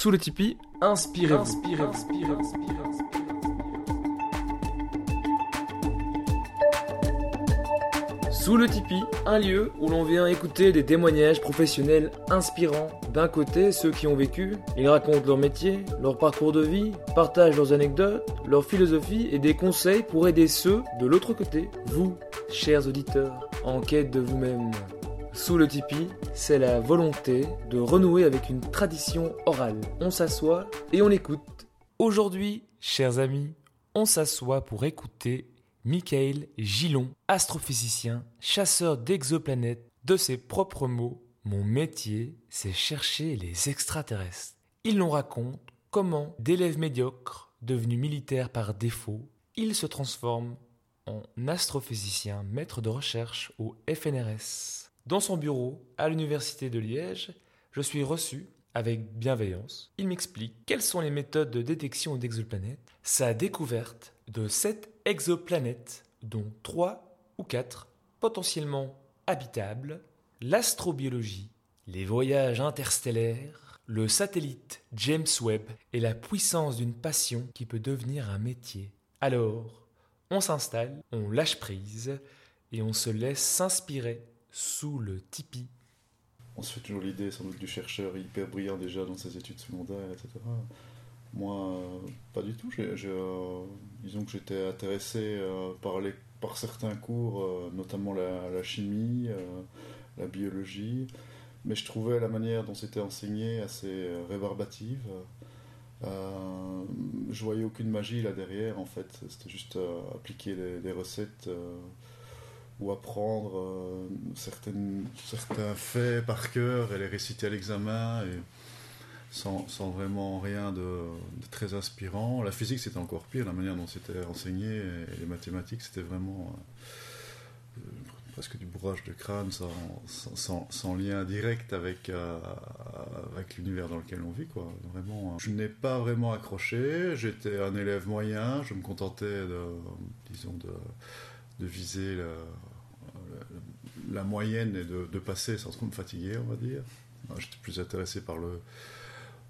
Sous le Tipeee, inspirez-vous. Inspirez Sous le Tipeee, un lieu où l'on vient écouter des témoignages professionnels inspirants. D'un côté, ceux qui ont vécu, ils racontent leur métier, leur parcours de vie, partagent leurs anecdotes, leur philosophie et des conseils pour aider ceux de l'autre côté, vous, chers auditeurs, en quête de vous-même. Sous le Tipeee, c'est la volonté de renouer avec une tradition orale. On s'assoit et on écoute. Aujourd'hui, chers amis, on s'assoit pour écouter Michael Gillon, astrophysicien, chasseur d'exoplanètes. De ses propres mots, mon métier, c'est chercher les extraterrestres. Il nous raconte comment, d'élève médiocre, devenu militaire par défaut, il se transforme en astrophysicien maître de recherche au FNRS. Dans son bureau, à l'Université de Liège, je suis reçu avec bienveillance. Il m'explique quelles sont les méthodes de détection d'exoplanètes, sa découverte de sept exoplanètes, dont trois ou quatre potentiellement habitables, l'astrobiologie, les voyages interstellaires, le satellite James Webb et la puissance d'une passion qui peut devenir un métier. Alors, on s'installe, on lâche prise et on se laisse s'inspirer sous le tipi. On se fait toujours l'idée sans doute du chercheur hyper brillant déjà dans ses études secondaires, etc. Moi, euh, pas du tout. Euh, disons que j'étais intéressé euh, par, les, par certains cours, notamment la, chimie, la biologie, mais je trouvais la manière dont c'était enseigné assez rébarbative. je voyais aucune magie là derrière, en fait. C'était juste appliquer des recettes ou apprendre euh, certaines, certains faits par cœur et les réciter à l'examen sans, sans, vraiment rien de, très inspirant. La physique c'était encore pire, la manière dont c'était enseigné et les mathématiques c'était vraiment euh, presque du bourrage de crâne sans, sans, sans lien direct avec, euh, avec l'univers dans lequel on vit. Quoi. Vraiment, je n'ai pas vraiment accroché, j'étais un élève moyen, je me contentais de, disons, de, viser la moyenne et de, passer sans trop me fatiguer, on va dire. J'étais plus intéressé par le,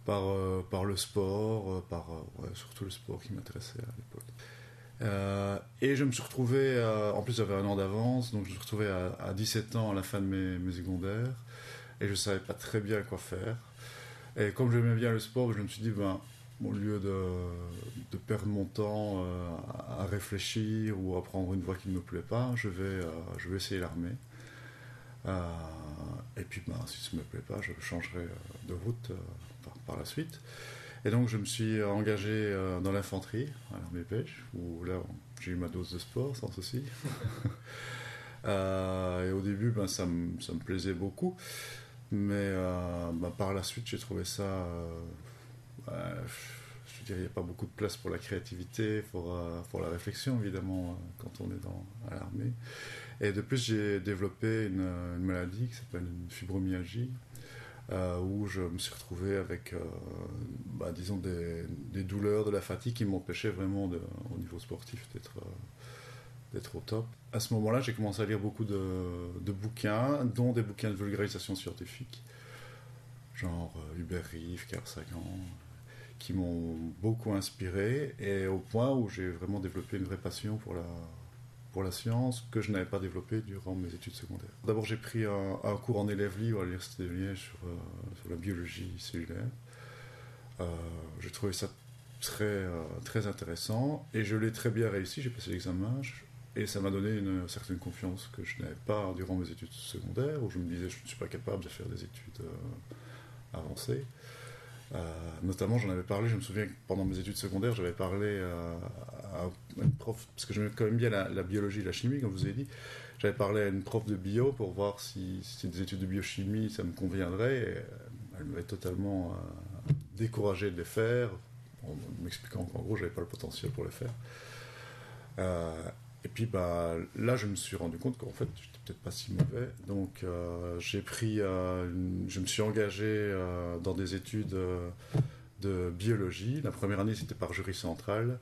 euh, sport, euh, par euh, surtout le sport qui m'intéressait à l'époque. et je me suis retrouvé, en plus j'avais un an d'avance, donc je me suis retrouvé à, 17 ans à la fin de mes, secondaires, et je ne savais pas très bien quoi faire. Et comme j'aimais bien le sport, je me suis dit, ben, au lieu de, perdre mon temps à réfléchir ou à prendre une voie qui ne me plaît pas, je vais essayer l'armée. Euh, et puis, ben, si ça ne me plaît pas, je changerai euh, de route euh, par, la suite. Et donc, je me suis engagé dans l'infanterie, à l'armée belge, où là, j'ai eu ma dose de sport sans souci. et au début, ben, ça, me, plaisait beaucoup. Mais ben, par la suite, j'ai trouvé ça. je veux dire, il n'y a pas beaucoup de place pour la créativité, pour, pour la réflexion, évidemment, quand on est dans, à l'armée. Et de plus, j'ai développé une, maladie qui s'appelle une fibromyalgie, euh, où je me suis retrouvé avec, euh, bah, disons, des, douleurs, de la fatigue qui m'empêchaient vraiment, au niveau sportif, d'être euh, d'être au top. À ce moment-là, j'ai commencé à lire beaucoup de, de, bouquins, dont des bouquins de vulgarisation scientifique, genre Hubert Reeve, Carl Sagan, qui m'ont beaucoup inspiré, et au point où j'ai vraiment développé une vraie passion pour la, pour la science que je n'avais pas développé durant mes études secondaires. D'abord, j'ai pris un, cours en élève libre à l'Université de Liège sur, euh, la biologie cellulaire. Euh, j'ai trouvé ça très, euh, très intéressant et je l'ai très bien réussi. J'ai passé l'examen et ça m'a donné une certaine confiance que je n'avais pas durant mes études secondaires où je me disais je ne suis pas capable de faire des études avancées. Notamment, j'en avais parlé, je me souviens que pendant mes études secondaires, j'avais parlé à une prof, parce que j'aime quand même bien la, biologie et la chimie, comme vous ai dit. J'avais parlé à une prof de bio pour voir si, si des études de biochimie, ça me conviendrait. Et euh, elle m'avait totalement euh, découragé de les faire, en m'expliquant qu'en gros, j'avais pas le potentiel pour les faire. Euh, et puis bah, là, je me suis rendu compte qu'en fait, j'étais peut-être pas si mauvais. Donc, j'ai pris, je me suis engagé dans des études de biologie. La première année, c'était par jury central.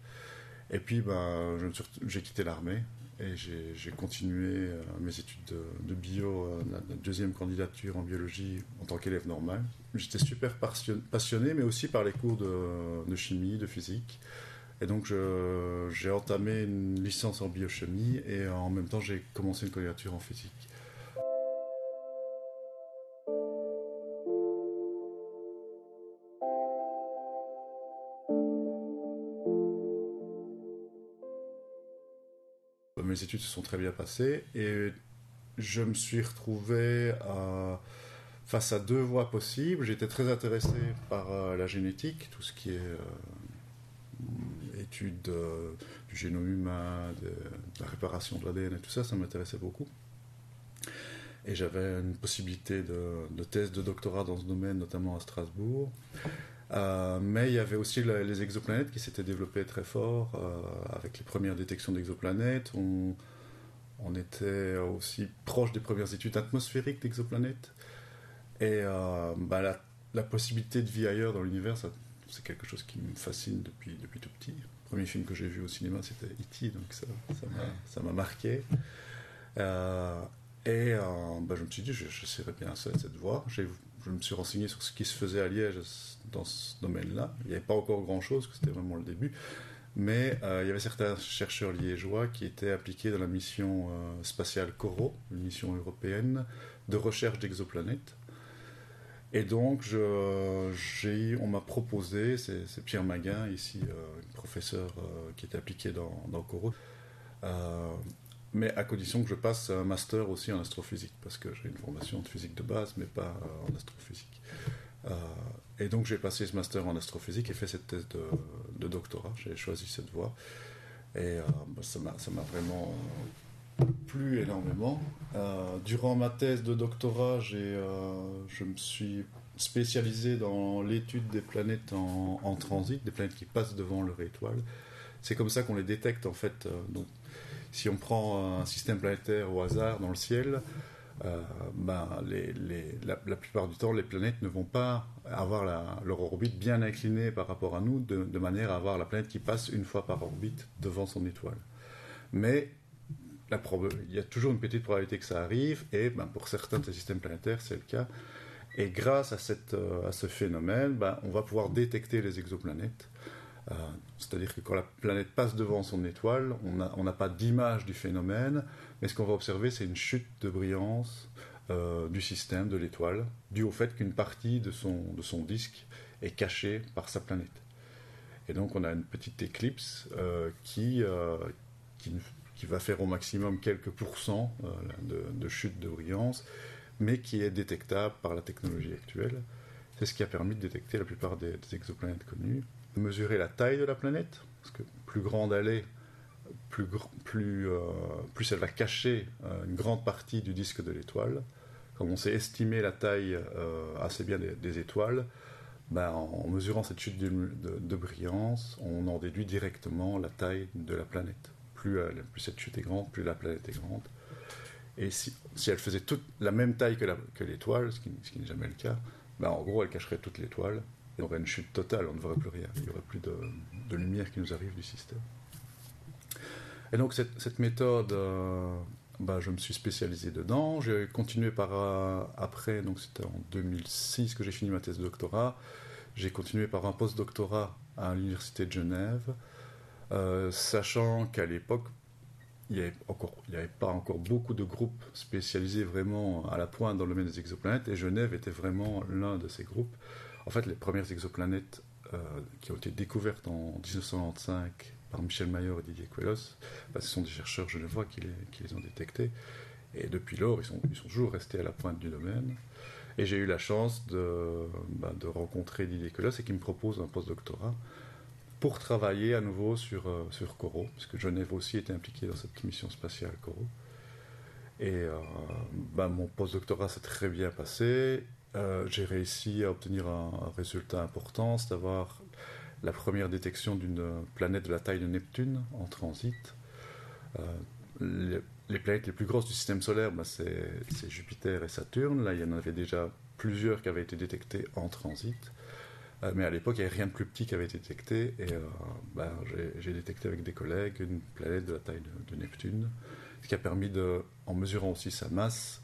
Et puis, ben, j'ai quitté l'armée. et j'ai continué mes études de, bio, la, deuxième candidature en biologie en tant qu'élève normal. J'étais super passionné, mais aussi par les cours de, chimie, de physique. Et donc j'ai entamé une licence en biochimie et en même temps j'ai commencé une candidature en physique. mes études se sont très bien passées et je me suis retrouvé face à deux voies possibles. J'étais très intéressé par euh, la génétique, tout ce qui est euh, étude euh, du génome humain, de, la réparation de l'ADN et tout ça, ça m'intéressait beaucoup. Et j'avais une possibilité de, de, thèse de doctorat dans ce domaine, notamment à Strasbourg. Euh, mais il y avait aussi les exoplanètes qui s'étaient développées très fort euh, avec les premières détections d'exoplanètes. On, était aussi proche des premières études atmosphériques d'exoplanètes. Et bah, la, la, possibilité de vie ailleurs dans l'univers, c'est quelque chose qui me fascine depuis, depuis tout petit. Le premier film que j'ai vu au cinéma, c'était E.T., donc ça m'a ça marqué. et bah, je me suis dit, j'essaierais bien cette, cette voie. Je me suis renseigné sur ce qui se faisait à Liège dans ce domaine-là. Il n'y avait pas encore grand-chose, c'était vraiment le début. Mais euh, il y avait certains chercheurs liégeois qui étaient appliqués dans la mission euh, spatiale CORO, une mission européenne de recherche d'exoplanètes. Et donc, on m'a proposé, c'est Pierre Maguin, ici, euh, professeur qui était appliqué dans, dans CORO, mais à condition que je passe un master aussi en astrophysique, parce que j'ai une formation de physique de base, mais pas en astrophysique. Euh, et donc j'ai passé ce master en astrophysique et fait cette thèse de, doctorat. J'ai choisi cette voie. Et euh, bah, ça m'a vraiment plu énormément. Euh, durant ma thèse de doctorat, je me suis spécialisé dans l'étude des planètes en, transit, des planètes qui passent devant leur étoile. C'est comme ça qu'on les détecte en fait. donc, si on prend un système planétaire au hasard dans le ciel, euh, ben, la, plupart du temps, les planètes ne vont pas avoir leur orbite bien inclinée par rapport à nous, de, manière à avoir la planète qui passe une fois par orbite devant son étoile. Mais il y a toujours une petite probabilité que ça arrive, et ben, pour certains des systèmes planétaires, c'est le cas. Et grâce à, euh, ce phénomène, ben, on va pouvoir détecter les exoplanètes. Euh, c'est-à-dire que quand la planète passe devant son étoile, on n'a pas d'image du phénomène, mais ce qu'on va observer, c'est une chute de brillance euh, du système, de l'étoile, due au fait qu'une partie de son, de disque est cachée par sa planète. Et donc on a une petite éclipse qui, qui, qui, va faire au maximum quelques pourcents de, de, chute de brillance, mais qui est détectable par la technologie actuelle. C'est ce qui a permis de détecter la plupart des exoplanètes connues mesurer la taille de la planète, parce que plus grande elle est, plus, euh, elle va cacher euh, une grande partie du disque de l'étoile. Comme on sait estimer la taille euh, assez bien des, étoiles, ben, en mesurant cette chute de, brillance, on en déduit directement la taille de la planète. Plus, plus cette chute est grande, plus la planète est grande. Et si, elle faisait toute la même taille que l'étoile, ce qui, n'est jamais le cas, ben, en gros elle cacherait toute l'étoile il y aurait une chute totale, on ne verrait plus rien. Il n'y aurait plus de, lumière qui nous arrive du système. Et donc cette, méthode, euh, bah, je me suis spécialisé dedans. J'ai continué par euh, après, donc c'était en 2006 que j'ai fini ma thèse de doctorat. J'ai continué par un post-doctorat à l'université de Genève, euh, sachant qu'à l'époque, il n'y avait, pas encore beaucoup de groupes spécialisés vraiment à la pointe dans le domaine des exoplanètes, et Genève était vraiment l'un de ces groupes. En fait, les premières exoplanètes euh, qui ont été découvertes en 1995 par Michel Mayor et Didier Queloz, bah, ce sont des chercheurs genevois qui les, qui les ont détectés. Et depuis lors, ils sont, toujours restés à la pointe du domaine. Et j'ai eu la chance de, bah, rencontrer Didier Queloz et qui me propose un postdoctorat pour travailler à nouveau sur, euh, sur Coro, parce que Genève aussi était impliqué dans cette mission spatiale Coro. Et euh, bah, mon postdoctorat s'est très bien passé. Euh, j'ai réussi à obtenir un, résultat important, c'est d'avoir la première détection d'une planète de la taille de Neptune en transit. Euh, les, planètes les plus grosses du système solaire, bah, c'est Jupiter et Saturne. Là, il y en avait déjà plusieurs qui avaient été détectées en transit. Euh, mais à l'époque, il n'y avait rien de plus petit qui avait été détecté. Et bah, j'ai détecté avec des collègues une planète de la taille de, Neptune, ce qui a permis de, en mesurant aussi sa masse,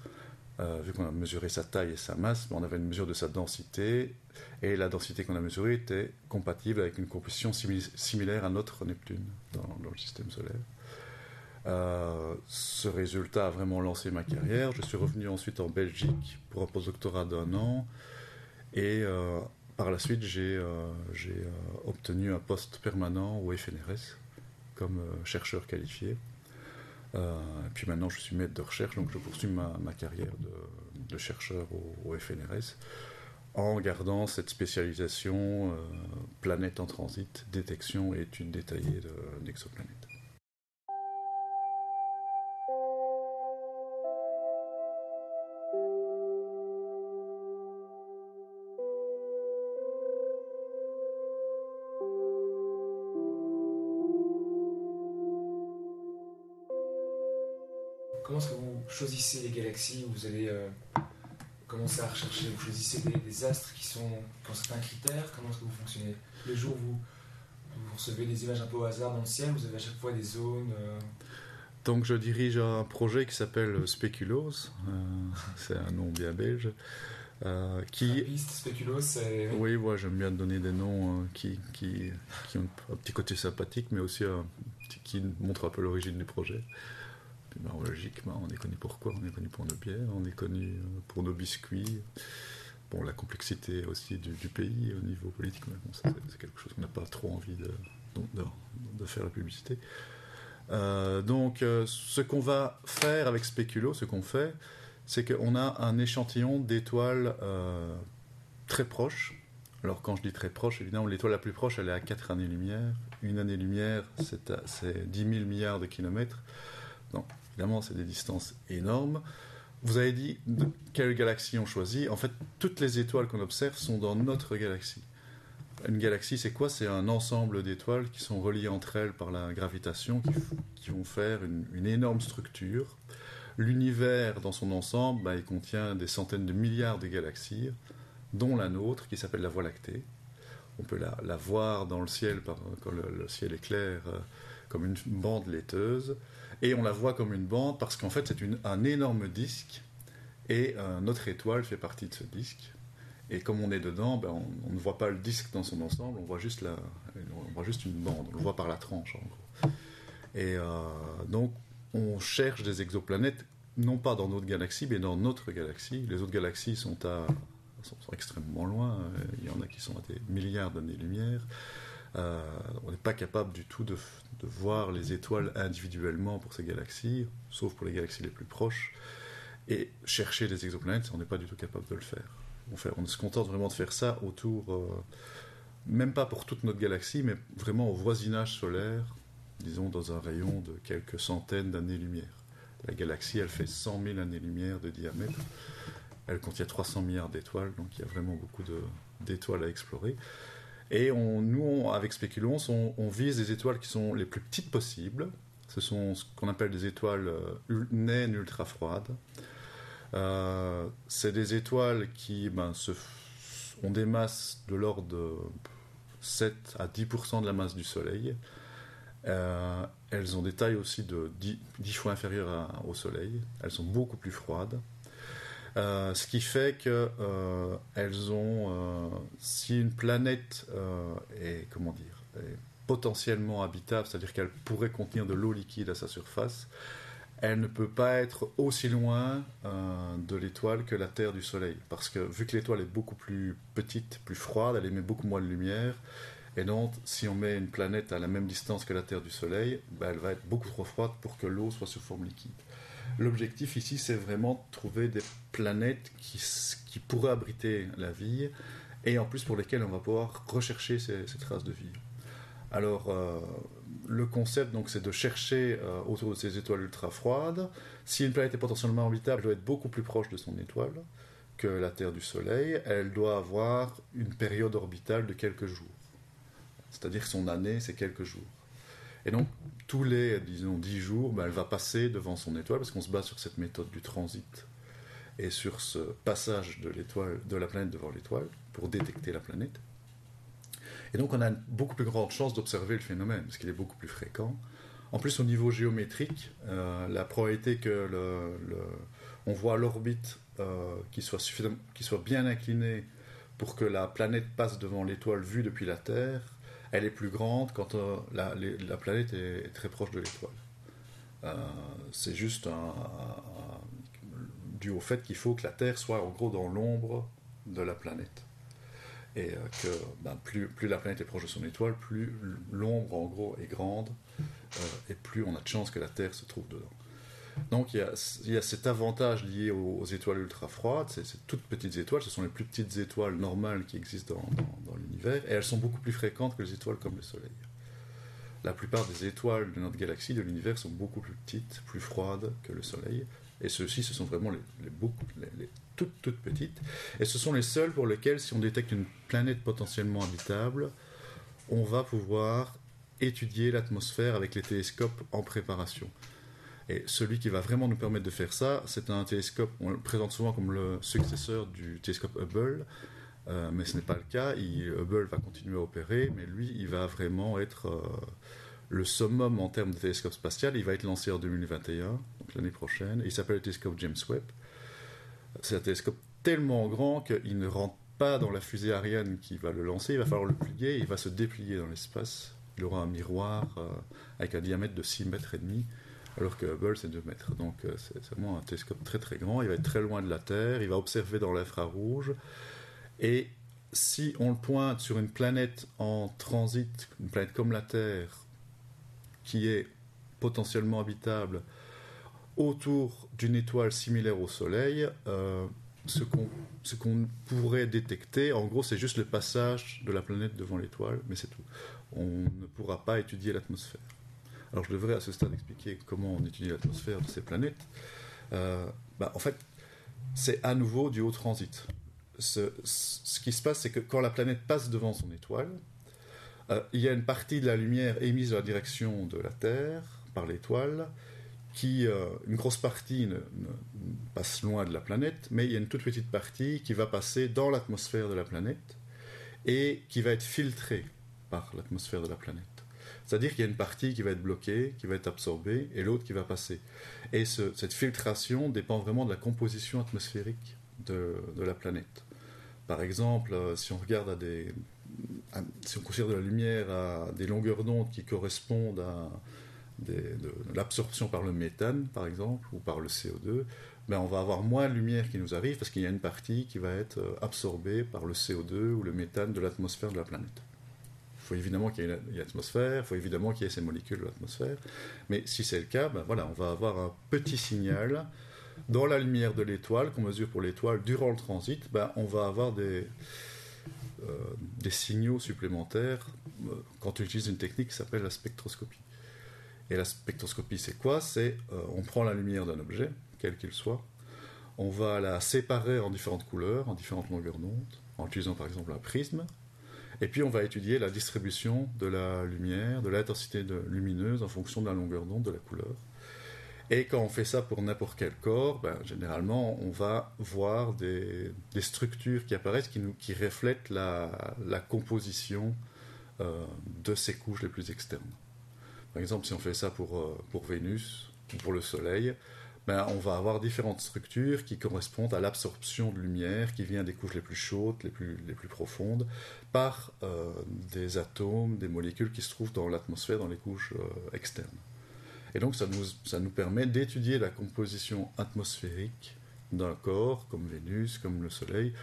vu qu'on a mesuré sa taille et sa masse, on avait une mesure de sa densité, et la densité qu'on a mesurée était compatible avec une composition similaire à notre Neptune dans le système solaire. Euh, ce résultat a vraiment lancé ma carrière. Je suis revenu ensuite en Belgique pour un postdoctorat d'un an. Et euh, par la suite, j'ai euh, obtenu un poste permanent au FNRS comme chercheur qualifié. puis maintenant, je suis maître de recherche, donc je poursuis ma, carrière de, chercheur au, au, FNRS en gardant cette spécialisation planète en transit, détection et étude détaillée d'exoplanètes. Comment est-ce que vous choisissez les galaxies Vous allez euh, commencer à rechercher, vous choisissez des, astres qui, sont, qui ont certains critères Comment est-ce que vous fonctionnez Les jours vous, vous recevez des images un peu au hasard dans le ciel, vous avez à chaque fois des zones euh? Donc je dirige un projet qui s'appelle Speculos, euh, c'est un nom bien belge. qui... Piste, Speculos, c'est... Oui, moi j'aime bien donner des noms qui, qui, qui, ont un petit côté sympathique, mais aussi qui montrent un peu l'origine du projet. Ben, on est connu pour quoi? On est connu pour nos bières, on est connu euh, pour nos biscuits. Bon, la complexité aussi du, pays au niveau politique, mais c'est quelque chose qu'on n'a pas trop envie de, faire la publicité. Euh, donc, euh, ce qu'on va faire avec Speculo, ce qu'on fait, c'est qu'on a un échantillon d'étoiles très proches. Alors, quand je dis très proche, évidemment, l'étoile la plus proche, elle est à 4 années-lumière. Une année-lumière, c'est 10 000 milliards de kilomètres. Évidemment, c'est des distances énormes. Vous avez dit quelle galaxie on choisit. En fait, toutes les étoiles qu'on observe sont dans notre galaxie. Une galaxie, c'est quoi? C'est un ensemble d'étoiles qui sont reliées entre elles par la gravitation, qui, vont faire une, énorme structure. L'univers, dans son ensemble, bah, il contient des centaines de milliards de galaxies, dont la nôtre, qui s'appelle la Voie lactée. On peut la, voir dans le ciel quand le, ciel est clair, euh, comme une bande laiteuse. Et on la voit comme une bande parce qu'en fait, c'est un énorme disque et euh, notre étoile fait partie de ce disque. Et comme on est dedans, ben, on, ne voit pas le disque dans son ensemble, on voit juste, la, on voit juste une bande, on le voit par la tranche en gros. Et euh, donc, on cherche des exoplanètes, non pas dans notre galaxie, mais dans notre galaxie. Les autres galaxies sont, à, sont, extrêmement loin, il y en a qui sont à des milliards d'années-lumière. Euh, on n'est pas capable du tout de, voir les étoiles individuellement pour ces galaxies, sauf pour les galaxies les plus proches. Et chercher des exoplanètes, on n'est pas du tout capable de le faire. On se contente vraiment de faire ça autour, euh, même pas pour toute notre galaxie, mais vraiment au voisinage solaire, disons dans un rayon de quelques centaines d'années-lumière. La galaxie, elle fait 100 000 années-lumière de diamètre. Elle contient 300 milliards d'étoiles, donc il y a vraiment beaucoup d'étoiles à explorer. Et nous, avec Speculons, on, vise des étoiles qui sont les plus petites possibles. Ce sont ce qu'on appelle des étoiles euh, naines ultra froides. Euh, c'est des étoiles qui ben, ont des masses de l'ordre de 7 à 10% de la masse du Soleil. Euh, elles ont des tailles aussi de 10, 10 fois inférieures au Soleil. Elles sont beaucoup plus froides. Euh, ce qui fait que euh, elles ont, euh, si une planète est, comment dire, potentiellement habitable, c'est-à-dire qu'elle pourrait contenir de l'eau liquide à sa surface, elle ne peut pas être aussi loin de l'étoile que la Terre du Soleil. Parce que vu que l'étoile est beaucoup plus petite, plus froide, elle émet beaucoup moins de lumière. Et donc, si on met une planète à la même distance que la Terre du Soleil, ben, elle va être beaucoup trop froide pour que l'eau soit sous forme liquide. L'objectif ici, c'est vraiment de trouver des planètes qui, pourraient abriter la vie et en plus pour lesquelles on va pouvoir rechercher ces, traces de vie. Alors, euh, le concept, donc, c'est de chercher euh, autour de ces étoiles ultra froides. Si une planète est potentiellement habitable, elle doit être beaucoup plus proche de son étoile que la Terre du Soleil. Elle doit avoir une période orbitale de quelques jours. C'est-à-dire son année, c'est quelques jours. Et donc, tous les, disons, 10 jours, ben, elle va passer devant son étoile, parce qu'on se base sur cette méthode du transit et sur ce passage de l'étoile, de la planète devant l'étoile, pour détecter la planète. Et donc on a une beaucoup plus grande chance d'observer le phénomène, parce qu'il est beaucoup plus fréquent. En plus, au niveau géométrique, euh, la probabilité que on voit l'orbite euh, qui, soit qui soit bien inclinée pour que la planète passe devant l'étoile vue depuis la Terre, elle est plus grande quand euh, la, la, planète est, très proche de l'étoile. c'est juste dû au fait qu'il faut que la Terre soit en gros dans l'ombre de la planète et euh, que ben, plus, la planète est proche de son étoile, plus l'ombre en gros est grande euh, et plus on a de chances que la Terre se trouve dedans. Donc il y a, cet avantage lié aux, étoiles ultra froides, ces toutes petites étoiles, ce sont les plus petites étoiles normales qui existent dans, dans, l'univers et elles sont beaucoup plus fréquentes que les étoiles comme le Soleil. La plupart des étoiles de notre galaxie, de l'univers, sont beaucoup plus petites, plus froides que le Soleil. Et ceux-ci, ce sont vraiment les, les, les, toutes, toutes petites. Et ce sont les seuls pour lesquels, si on détecte une planète potentiellement habitable, on va pouvoir étudier l'atmosphère avec les télescopes en préparation. Et celui qui va vraiment nous permettre de faire ça, c'est un télescope, on le présente souvent comme le successeur du télescope Hubble, euh, mais ce n'est pas le cas. Hubble va continuer à opérer, mais lui, il va vraiment être euh, le summum en termes de télescope spatial. Il va être lancé en 2021, donc l'année prochaine. il s'appelle le télescope James Webb. C'est un télescope tellement grand qu'il ne rentre pas dans la fusée Ariane qui va le lancer, il va falloir le plier, il va se déplier dans l'espace. Il aura un miroir euh, avec un diamètre de 6 mètres et demi, alors que Hubble c'est 2 mètres. Donc euh, c'est vraiment un télescope très très grand, il va être très loin de la Terre, il va observer dans l'infrarouge. Et si on le pointe sur une planète en transit, une planète comme la Terre, qui est potentiellement habitable, autour d'une étoile similaire au Soleil, euh, ce qu'on pourrait détecter, en gros, c'est juste le passage de la planète devant l'étoile, mais c'est tout. On ne pourra pas étudier l'atmosphère. Alors je devrais à ce stade expliquer comment on étudie l'atmosphère de ces planètes. Euh, bah, en fait, c'est à nouveau du haut transit. Ce, qui se passe, c'est que quand la planète passe devant son étoile, euh, il y a une partie de la lumière émise dans la direction de la Terre par l'étoile qui, euh, une grosse partie passe loin de la planète, mais il y a une toute petite partie qui va passer dans l'atmosphère de la planète et qui va être filtrée par l'atmosphère de la planète. C'est-à-dire qu'il y a une partie qui va être bloquée, qui va être absorbée, et l'autre qui va passer. Et cette filtration dépend vraiment de la composition atmosphérique de, la planète. Par exemple, euh, si on regarde si on considère de la lumière à des longueurs d'onde qui correspondent à l'absorption par le méthane, par exemple, ou par le CO2, ben on va avoir moins de lumière qui nous arrive parce qu'il y a une partie qui va être euh, absorbée par le CO2 ou le méthane de l'atmosphère de la planète. Faut évidemment qu'il y ait une atmosphère, il faut évidemment qu'il y ait ces molécules de l'atmosphère, mais si c'est le cas, ben voilà, on va avoir un petit signal dans la lumière de l'étoile qu'on mesure pour l'étoile durant le transit, ben on va avoir des, euh, des signaux supplémentaires euh, quand on utilise une technique qui s'appelle la spectroscopie. Et la spectroscopie, c'est quoi? C'est euh, on prend la lumière d'un objet, quel qu'il soit, on va la séparer en différentes couleurs, en différentes longueurs d'onde, en utilisant par exemple un prisme, et puis on va étudier la distribution de la lumière, de l'intensité lumineuse en fonction de la longueur d'onde, de la couleur. Et quand on fait ça pour n'importe quel corps, ben, généralement on va voir des, structures qui apparaissent qui, reflètent la, composition euh, de ces couches les plus externes. Par exemple, si on fait ça pour, euh, pour Vénus ou pour le Soleil, ben, on va avoir différentes structures qui correspondent à l'absorption de lumière qui vient des couches les plus chaudes, les plus, les profondes, par euh, des atomes, des molécules qui se trouvent dans l'atmosphère, dans les couches euh, externes. Et donc ça nous, permet d'étudier la composition atmosphérique d'un corps, comme Vénus, comme le Soleil,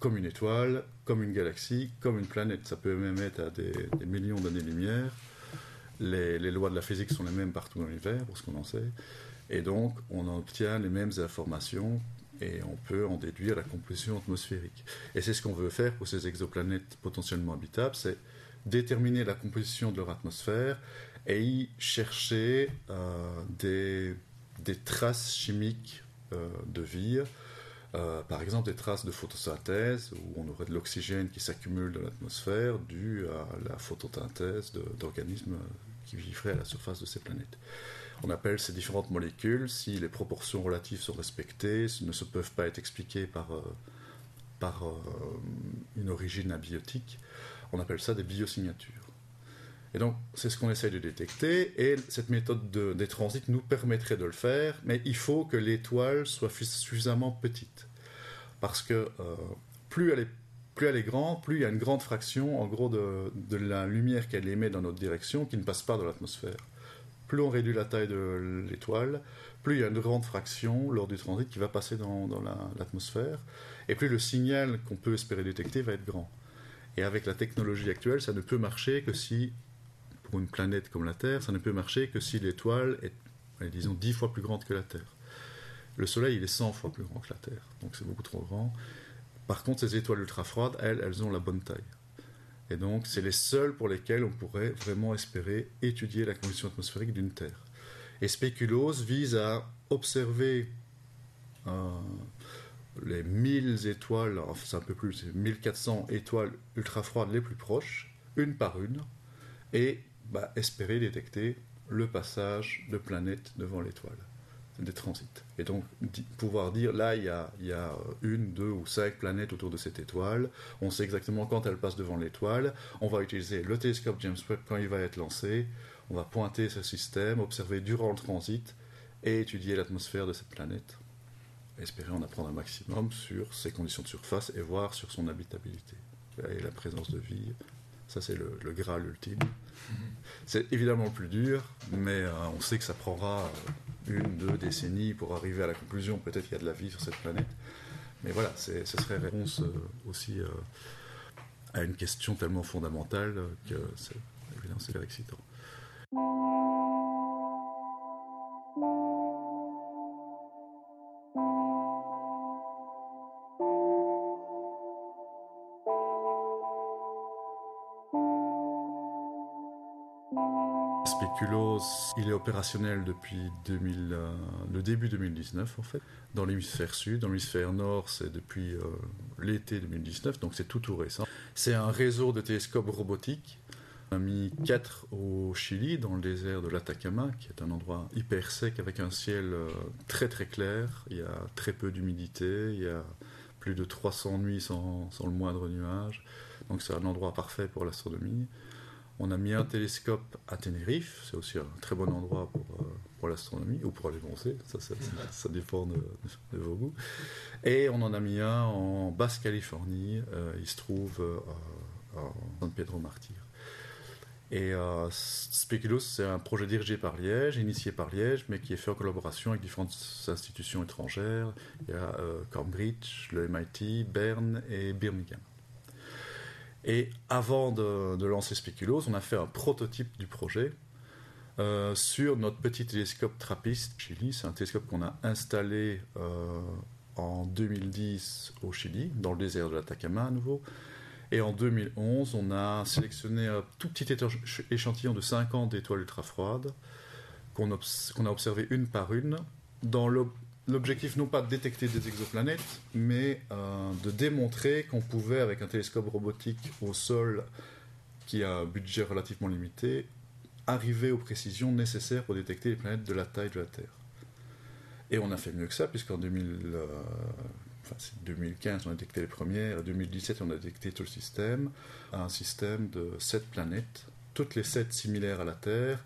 comme une étoile, comme une galaxie, comme une planète. Ça peut même être à des, des millions d'années-lumière. Les, lois de la physique sont les mêmes partout dans l'univers, pour ce qu'on en sait. Et donc, on obtient les mêmes informations et on peut en déduire la composition atmosphérique. Et c'est ce qu'on veut faire pour ces exoplanètes potentiellement habitables, c'est déterminer la composition de leur atmosphère et y chercher euh, des, traces chimiques euh, de vie. Euh, par exemple, des traces de photosynthèse, où on aurait de l'oxygène qui s'accumule dans l'atmosphère dû à la photosynthèse d'organismes qui vivraient à la surface de ces planètes. On appelle ces différentes molécules, si les proportions relatives sont respectées, ne se peuvent pas être expliquées par, euh, euh, une origine abiotique, On appelle ça des biosignatures. Et donc, c'est ce qu'on essaye de détecter, et cette méthode de, des transits nous permettrait de le faire, mais il faut que l'étoile soit suffisamment petite. Parce que euh, plus, elle est, plus grande, plus il y a une grande fraction, en gros, de la lumière qu'elle émet dans notre direction qui ne passe pas dans l'atmosphère. Plus on réduit la taille de l'étoile, plus il y a une grande fraction lors du transit qui va passer dans, l'atmosphère, et plus le signal qu'on peut espérer détecter va être grand. Et avec la technologie actuelle, ça ne peut marcher que si pour une planète comme la Terre, ça ne peut marcher que si l'étoile est, disons, 10 fois plus grande que la Terre. Le Soleil, il est 100 fois plus grand que la Terre, donc c'est beaucoup trop grand. Par contre, ces étoiles ultra froides, elles, elles ont la bonne taille. Et donc, c'est les seules pour lesquelles on pourrait vraiment espérer étudier la condition atmosphérique d'une Terre. Et Speculoos vise à observer euh, les 1000 étoiles, enfin c'est un peu plus, 1400 étoiles ultra froides les plus proches, une par une, et bah, espérer détecter le passage de planètes devant l'étoile, des transits. Et donc pouvoir dire là, il y, a, il y a une, deux ou cinq planètes autour de cette étoile, on sait exactement quand elle passe devant l'étoile, on va utiliser le télescope James Webb quand il va être lancé, on va pointer ce système, observer durant le transit et étudier l'atmosphère de cette planète. Espérer en apprendre un maximum sur ses conditions de surface et voir sur son habitabilité et la présence de vie ça, c'est le, Graal ultime. C'est évidemment le plus dur, mais euh, on sait que ça prendra euh, une, deux décennies pour arriver à la conclusion. Peut-être qu'il y a de la vie sur cette planète. Mais voilà, ce serait réponse euh, aussi à une question tellement fondamentale que c'est c'est excitant. Il est opérationnel depuis 2000, euh, le début 2019 en fait, dans l'hémisphère sud. Dans l'hémisphère nord, c'est depuis euh, l'été 2019, donc c'est tout tout récent. C'est un réseau de télescopes robotiques. On a mis 4 au Chili, dans le désert de l'Atacama, qui est un endroit hyper sec avec un ciel euh, très très clair. Il y a très peu d'humidité, il y a plus de 300 nuits sans, sans le moindre nuage. Donc c'est un endroit parfait pour l'astronomie. On a mis un télescope à Tenerife, c'est aussi un très bon endroit pour, euh, pour l'astronomie, ou pour aller bronzer, ça, ça, dépend de, vos goûts. Et on en a mis un en Basse-Californie, euh, il se trouve euh, à San Pedro Martyr. Et Speculoos, c'est un projet dirigé par Liège, initié par Liège, mais qui est fait en collaboration avec différentes institutions étrangères. Il y a Cambridge, le MIT, Berne et Birmingham. Et avant de, lancer Speculoos, on a fait un prototype du projet euh, sur notre petit télescope Trappist Chili. C'est un télescope qu'on a installé euh, en 2010 au Chili, dans le désert de l'Atacama à nouveau. Et en 2011, on a sélectionné un tout petit échantillon de 50 étoiles ultra froides qu'on a observé une par une dans l'objectif non pas de détecter des exoplanètes, mais euh, de démontrer qu'on pouvait, avec un télescope robotique au sol qui a un budget relativement limité, arriver aux précisions nécessaires pour détecter les planètes de la taille de la Terre. Et on a fait mieux que ça, puisqu'en 2015, euh, on a détecté les premières, en 2017, on a détecté tout le système, un système de 7 planètes, toutes les 7 similaires à la Terre,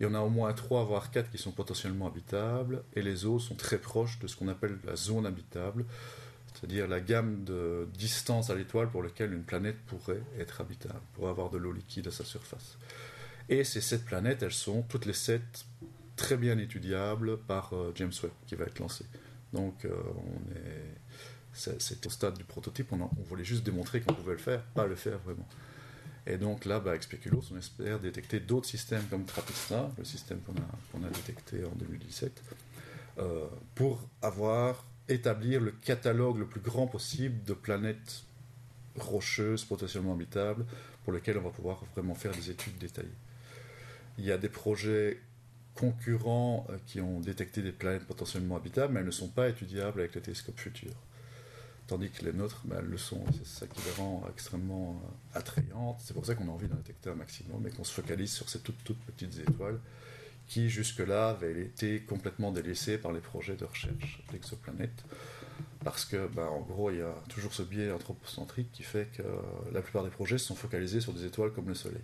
il y en a au moins 3 voire 4 qui sont potentiellement habitables, et les autres sont très proches de ce qu'on appelle la zone habitable, c'est-à-dire la gamme de distance à l'étoile pour laquelle une planète pourrait être habitable, pour avoir de l'eau liquide à sa surface. Et ces 7 planètes, elles sont toutes les 7 très bien étudiables par euh, James Webb qui va être lancé. Donc euh, c'est, au stade du prototype, on voulait juste démontrer qu'on pouvait le faire, pas le faire vraiment. Et donc là, bah, avec Speculoos, on espère détecter d'autres systèmes comme Trappista, le système qu'on a, a, détecté en 2017, euh, pour avoir établir le catalogue le plus grand possible de planètes rocheuses potentiellement habitables pour lesquelles on va pouvoir vraiment faire des études détaillées. Il y a des projets concurrents euh, qui ont détecté des planètes potentiellement habitables, mais elles ne sont pas étudiables avec les télescopes futurs tandis que les nôtres ben, le sont. C'est ça qui les rend extrêmement euh, attrayantes. C'est pour ça qu'on a envie d'en détecter un maximum et qu'on se focalise sur ces toutes, toutes petites étoiles qui jusque-là avaient été complètement délaissées par les projets de recherche d'exoplanètes. Parce que, ben, en gros, il y a toujours ce biais anthropocentrique qui fait que la plupart des projets sont focalisés sur des étoiles comme le Soleil.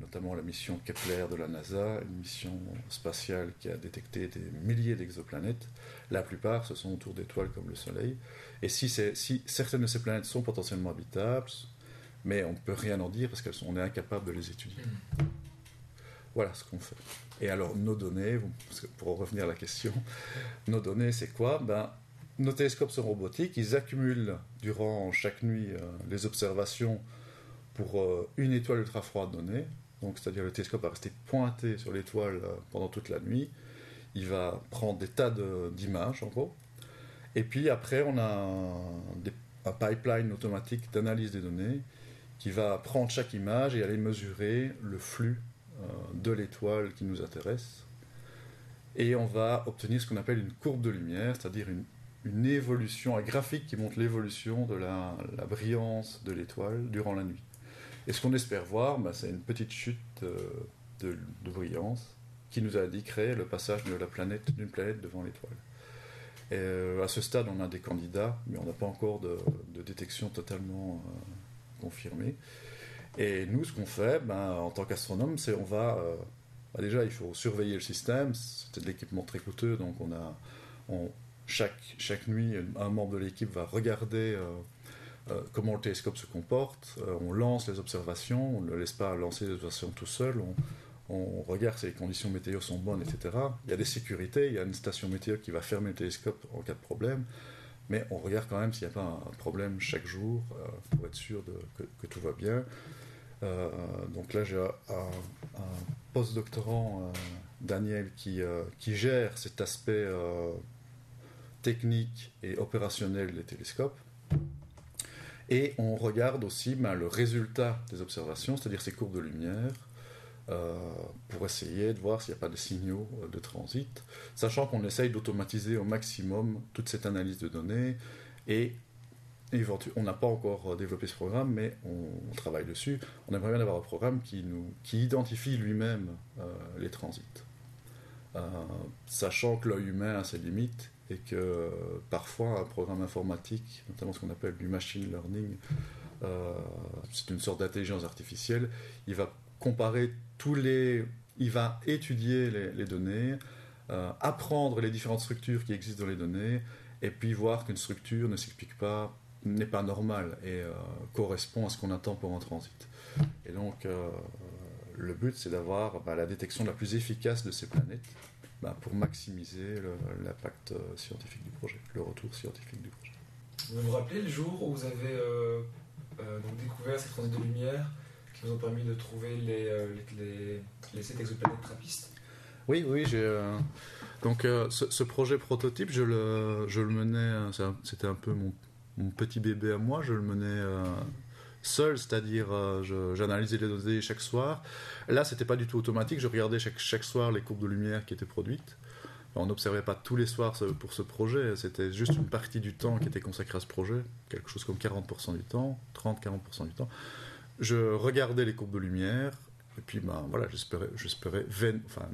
Notamment la mission Kepler de la NASA, une mission spatiale qui a détecté des milliers d'exoplanètes. La plupart, ce sont autour d'étoiles comme le Soleil. Et si, si certaines de ces planètes sont potentiellement habitables, mais on ne peut rien en dire parce qu'on est incapable de les étudier. Mm. Voilà ce qu'on fait. Et alors, nos données, pour revenir à la question, nos données, c'est quoi? Ben, Nos télescopes sont robotiques, ils accumulent durant chaque nuit euh, les observations pour euh, une étoile ultra froide donnée. Donc, c'est-à-dire le télescope va rester pointé sur l'étoile euh, pendant toute la nuit. Il va prendre des tas d'images, en gros. Et puis après, on a un pipeline automatique d'analyse des données qui va prendre chaque image et aller mesurer le flux euh, de l'étoile qui nous intéresse. Et on va obtenir ce qu'on appelle une courbe de lumière, c'est-à-dire une, évolution, un graphique qui montre l'évolution de la, brillance de l'étoile durant la nuit. Et ce qu'on espère voir, bah, c'est une petite chute euh, de, brillance qui nous indiquerait le passage de la planète d'une planète devant l'étoile. Euh, à ce stade, on a des candidats, mais on n'a pas encore de, détection totalement confirmé. Et nous, ce qu'on fait, ben, en tant qu'astronome, c'est on va. Euh, bah, déjà, il faut surveiller le système. C'est de l'équipement très coûteux, donc on a. Chaque, chaque nuit, un membre de l'équipe va regarder euh, euh, comment le télescope se comporte. on lance les observations, on ne laisse pas lancer les observations tout seul. On regarde si les conditions météo sont bonnes, etc. Il y a des sécurités, il y a une station météo qui va fermer le télescope en cas de problème. Mais on regarde quand même s'il n'y a pas un problème chaque jour euh, pour être sûr que, tout va bien. Euh, donc là, j'ai un, post-doctorant, euh, Daniel, qui, gère cet aspect technique et opérationnel des télescopes. Et on regarde aussi ben, le résultat des observations, c'est-à-dire ces courbes de lumière, pour essayer de voir s'il n'y a pas de signaux euh, de transit, sachant qu'on essaye d'automatiser au maximum toute cette analyse de données et on n'a pas encore euh, développé ce programme, mais on, travaille dessus. On aimerait bien avoir un programme qui, nous, qui identifie lui-même les transits. sachant que l'œil humain a ses limites et que parfois un programme informatique, notamment ce qu'on appelle du machine learning, c'est une sorte d'intelligence artificielle, il va comparer tous les, il va étudier les, données, euh, apprendre les différentes structures qui existent dans les données, et puis voir qu'une structure ne s'explique pas, n'est pas normale et euh, correspond à ce qu'on attend pour un transit. Et donc, euh, le but, c'est d'avoir bah, la détection la plus efficace de ces planètes bah, pour maximiser l'impact scientifique du projet, le retour scientifique du projet. Vous me rappelez le jour où vous avez découvert ces transits de lumière qui nous ont permis de trouver les, euh, les, les, exoplanètes trappistes. Oui, oui, j'ai. Euh, donc, euh, ce, projet prototype, je le, je le menais. C'était un peu mon, mon, petit bébé à moi. Je le menais seul, c'est-à-dire j'analysais les données chaque soir. Là, c'était pas du tout automatique. Je regardais chaque, chaque soir les courbes de lumière qui étaient produites. On n'observait pas tous les soirs pour ce projet, c'était juste une partie du temps qui était consacrée à ce projet, quelque chose comme 40% du temps, 30-40% du temps je regardais les courbes de lumière, et puis ben, voilà, j'espérais, j'espérais enfin,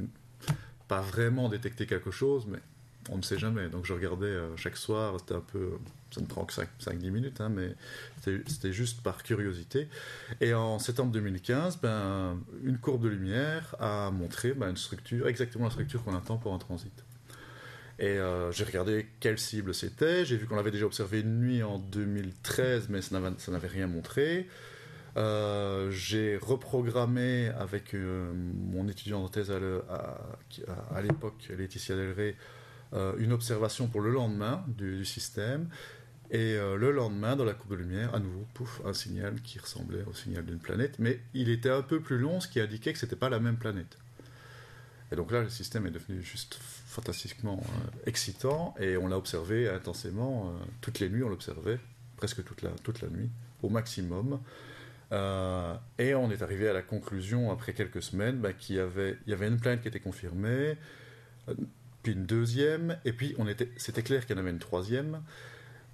pas vraiment détecter quelque chose, mais on ne sait jamais. Donc je regardais euh, chaque soir, c'était un peu, ça ne prend que 5-10 minutes, hein, mais c'était, juste par curiosité. Et en septembre 2015, ben, une courbe de lumière a montré ben, une structure, exactement la structure qu'on attend pour un transit. Et euh, j'ai regardé quelle cible c'était. J'ai vu qu'on l'avait déjà observé une nuit en 2013, mais ça n'avait rien montré. Euh, j'ai reprogrammé avec euh, mon étudiant de thèse à, l'époque, Laetitia Delray, euh, une observation pour le lendemain du, système. Et le lendemain, dans la courbe de lumière, à nouveau, pouf, un signal qui ressemblait au signal d'une planète, mais il était un peu plus long, ce qui indiquait que ce n'était pas la même planète. Et donc là, le système est devenu juste fantastiquement excitant, et on l'a observé intensément, toutes les nuits, on l'observait, presque toute la nuit, au maximum. Euh, et on est arrivé à la conclusion, après quelques semaines, bah, qu'il y avait, une plainte qui était confirmée, euh, puis une deuxième, et puis c'était clair qu'il y en avait une troisième.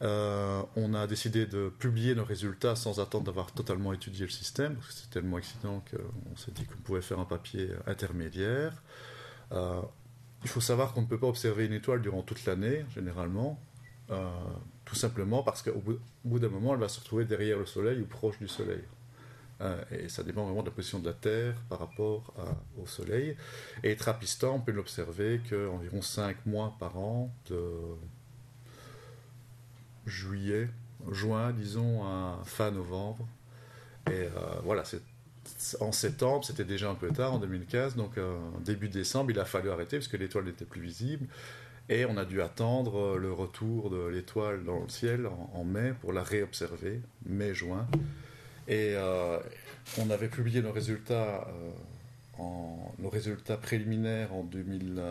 Euh, on a décidé de publier nos résultats sans attendre d'avoir totalement étudié le système, parce que c'était tellement excitant qu'on s'est dit qu'on pouvait faire un papier intermédiaire. il faut savoir qu'on ne peut pas observer une étoile durant toute l'année, généralement. tout simplement parce qu'au bout, d'un moment, elle va se retrouver derrière le Soleil ou proche du Soleil. Et ça dépend vraiment de la position de la Terre par rapport au Soleil. Et Trapistan, on peut l'observer qu'environ 5 mois par an, de juillet, juin, disons, à fin novembre. Et voilà, c'est en septembre, c'était déjà un peu tard, en 2015, donc début décembre, il a fallu arrêter parce que l'étoile n'était plus visible. Et on a dû attendre euh, le retour de l'étoile dans le ciel en, mai pour la réobserver, mai-juin. Et euh, on avait publié nos résultats, euh, nos résultats préliminaires en, 2000,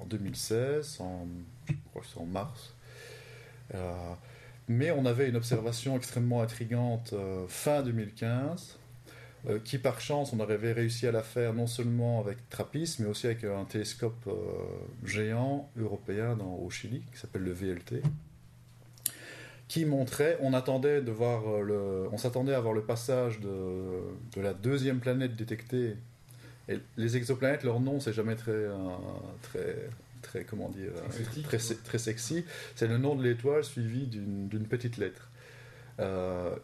en 2016, en, je crois que c'est en mars. mais on avait une observation extrêmement intrigante fin 2015 euh, qui par chance on avait réussi à la faire non seulement avec TRAPPIST, mais aussi avec un télescope euh, géant européen au Chili, qui s'appelle le VLT, qui montrait, on attendait de voir euh, le, on s'attendait à voir le passage de, de, la deuxième planète détectée. Et les exoplanètes, leur nom, c'est jamais très, très, très, comment dire, très, très, sexy. C'est le nom de l'étoile suivi d'une petite lettre,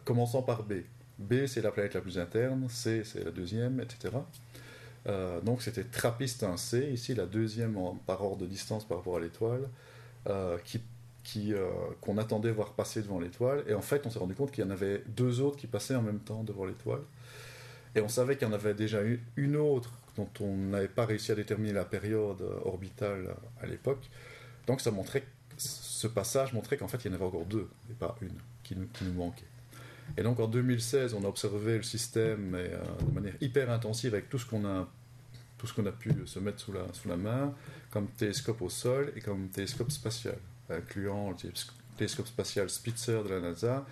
commençant par B. B, c'est la planète la plus interne, C, c'est la deuxième, etc. Euh, donc c'était Trappiste 1C, ici la deuxième par ordre de distance par rapport à l'étoile, euh, qui, euh, qu'on attendait voir passer devant l'étoile. Et en fait, on s'est rendu compte qu'il y en avait deux autres qui passaient en même temps devant l'étoile. Et on savait qu'il y en avait déjà eu une autre dont on n'avait pas réussi à déterminer la période orbitale à l'époque. Donc ça montrait, ce passage montrait qu'en fait il y en avait encore deux, et pas une, qui qui nous manquait. Et donc en 2016, on a observé le système euh, de manière hyper intensive avec tout ce qu'on a tout ce qu'on a pu se mettre sous la, sous la main, comme télescope au sol et comme télescope spatial, incluant le télescope spatial Spitzer de la NASA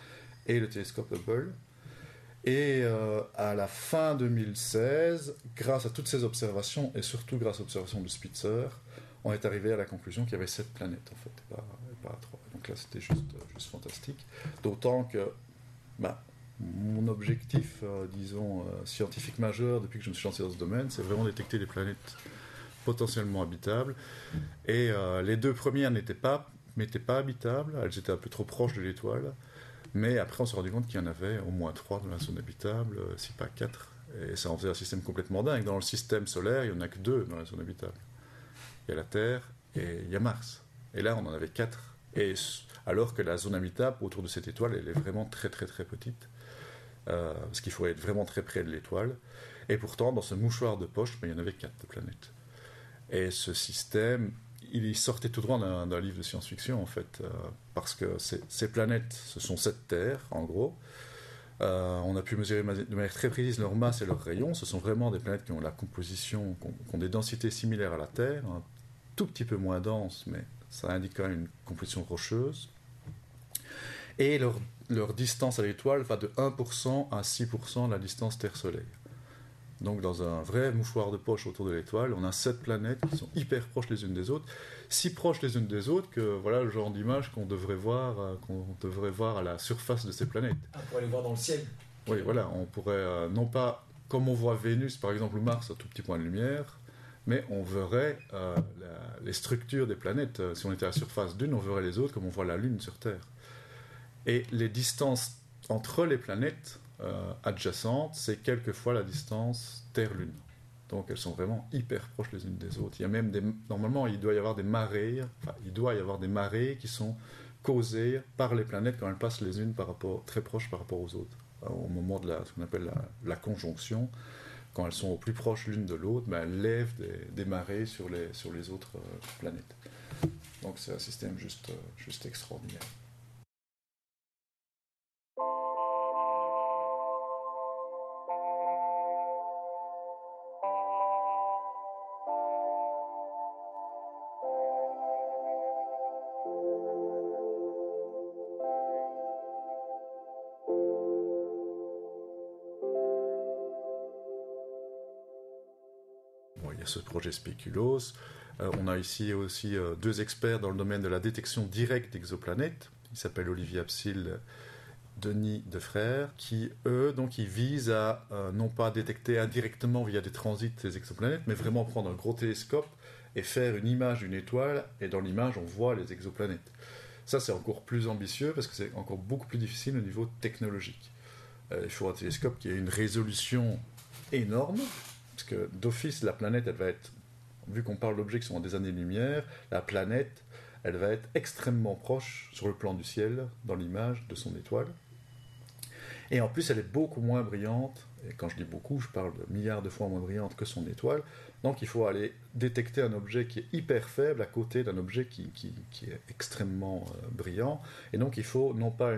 et le télescope Hubble. Et euh, à la fin 2016, grâce à toutes ces observations, et surtout grâce aux observations de Spitzer, on est arrivé à la conclusion qu'il y avait sept planètes, en fait, et pas, trois. Donc là, c'était juste, fantastique. D'autant que bah, mon objectif, euh, disons, euh, scientifique majeur depuis que je me suis lancé dans ce domaine, c'est vraiment détecter des planètes potentiellement habitables. Et les deux premières n'étaient pas, n'étaient pas habitables, elles étaient un peu trop proches de l'étoile. Mais après, on s'est rendu compte qu'il y en avait au moins trois dans la zone habitable, si pas quatre. Et ça en faisait un système complètement dingue. Dans le système solaire, il n'y en a que deux dans la zone habitable. Il y a la Terre et il y a Mars. Et là, on en avait quatre. Et alors que la zone habitable autour de cette étoile, elle est vraiment très très très petite. Euh, parce qu'il faut être vraiment très près de l'étoile. Et pourtant, dans ce mouchoir de poche, ben, il y en avait quatre de planètes. Et ce système, il sortait tout droit d'un livre de science-fiction, en fait, euh, parce que ces planètes, ce sont sept terres, en gros. Euh, on a pu mesurer de manière très précise leur masse et leurs rayons. Ce sont vraiment des planètes qui ont la composition, qui ont, des densités similaires à la Terre, un tout petit peu moins dense, mais ça indique quand même une composition rocheuse. Et leur, leur distance à l'étoile va de 1% à 6% de la distance Terre-Soleil. Donc dans un vrai mouchoir de poche autour de l'étoile, on a sept planètes qui sont hyper proches les unes des autres, si proches les unes des autres que voilà le genre d'image qu'on devrait voir, euh, qu'on devrait voir à la surface de ces planètes. Ah, pour les voir dans le ciel. Oui, voilà, on pourrait euh, non pas comme on voit Vénus par exemple ou Mars, un tout petit point de lumière, mais on verrait euh, les structures des planètes. Si on était à la surface d'une, on verrait les autres comme on voit la Lune sur Terre. Et les distances entre les planètes euh, adjacentes, c'est quelquefois la distance Terre-Lune. Donc elles sont vraiment hyper proches les unes des autres. Il y a même des, normalement, il doit y avoir des marées, il doit y avoir des marées qui sont causées par les planètes quand elles passent les unes par rapport, très proches par rapport aux autres. Euh, au moment de la, ce qu'on appelle la, conjonction, quand elles sont au plus proches l'une de l'autre, ben, elles lèvent des, marées sur les, sur les autres euh, planètes. Donc c'est un système juste, juste extraordinaire. Ce projet Speculos. Euh, on a ici aussi euh, deux experts dans le domaine de la détection directe d'exoplanètes. Ils s'appellent Olivier Absil, Denis Defrère, qui eux, donc, ils visent à euh, non pas détecter indirectement via des transits ces exoplanètes, mais vraiment prendre un gros télescope et faire une image d'une étoile, et dans l'image, on voit les exoplanètes. Ça, c'est encore plus ambitieux parce que c'est encore beaucoup plus difficile au niveau technologique. Il faut un télescope qui ait une résolution énorme, parce que d'office, la planète, elle va être, vu qu'on parle d'objets qui sont à des années-lumière, la planète, elle va être extrêmement proche sur le plan du ciel, dans l'image de son étoile. Et en plus, elle est beaucoup moins brillante, et quand je dis beaucoup, je parle de milliards de fois moins brillante que son étoile, donc il faut aller détecter un objet qui est hyper faible à côté d'un objet qui, qui, est extrêmement euh, brillant, et donc il faut non pas,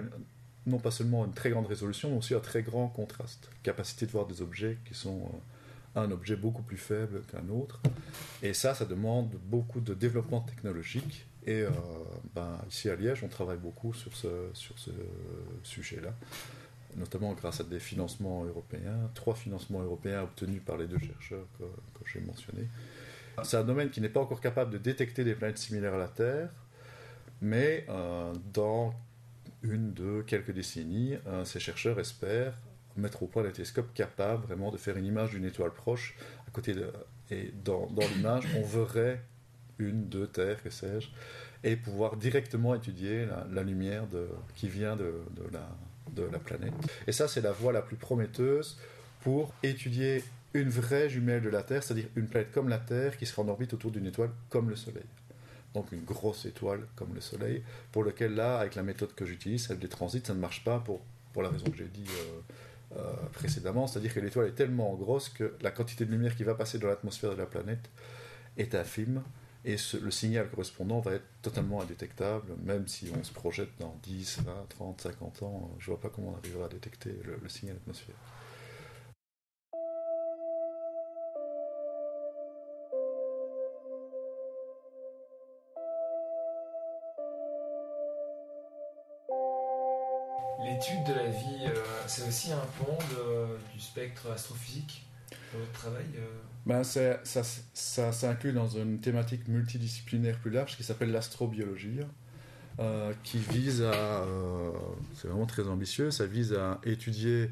non pas seulement une très grande résolution, mais aussi un très grand contraste, capacité de voir des objets qui sont... Un objet beaucoup plus faible qu'un autre. Et ça, ça demande beaucoup de développement technologique. Et euh, ben, ici à Liège, on travaille beaucoup sur ce, sur ce sujet-là notamment grâce à des financements européens, trois financements européens obtenus par les deux chercheurs que, j'ai mentionnés. C'est un domaine qui n'est pas encore capable de détecter des planètes similaires à la Terre, mais euh, dans une, deux, quelques décennies, euh, ces chercheurs espèrent mettre au point un télescope capable vraiment de faire une image d'une étoile proche à côté de et dans, dans l'image on verrait une, deux terres, que sais-je, et pouvoir directement étudier la, lumière de, qui vient de, de la, de la planète. Et ça, c'est la voie la plus prometteuse pour étudier une vraie jumelle de la Terre, c'est-à-dire une planète comme la Terre qui sera en orbite autour d'une étoile comme le Soleil. Donc une grosse étoile comme le Soleil, pour lequel là, avec la méthode que j'utilise, celle des transits, ça ne marche pas pour, pour la raison que j'ai dit euh, euh, précédemment, c'est-à-dire que l'étoile est tellement grosse que la quantité de lumière qui va passer dans l'atmosphère de la planète est infime, et le signal correspondant va être totalement indétectable, même si on se projette dans 10, 20, 30, 50 ans, je ne vois pas comment on arrivera à détecter le, signal atmosphérique. L'étude de la vie, euh, c'est aussi un pont du spectre astrophysique votre travail euh, ben, ça, ça, ça, inclut dans une thématique multidisciplinaire plus large qui s'appelle l'astrobiologie, euh, qui vise à. C'est vraiment très ambitieux, ça vise à étudier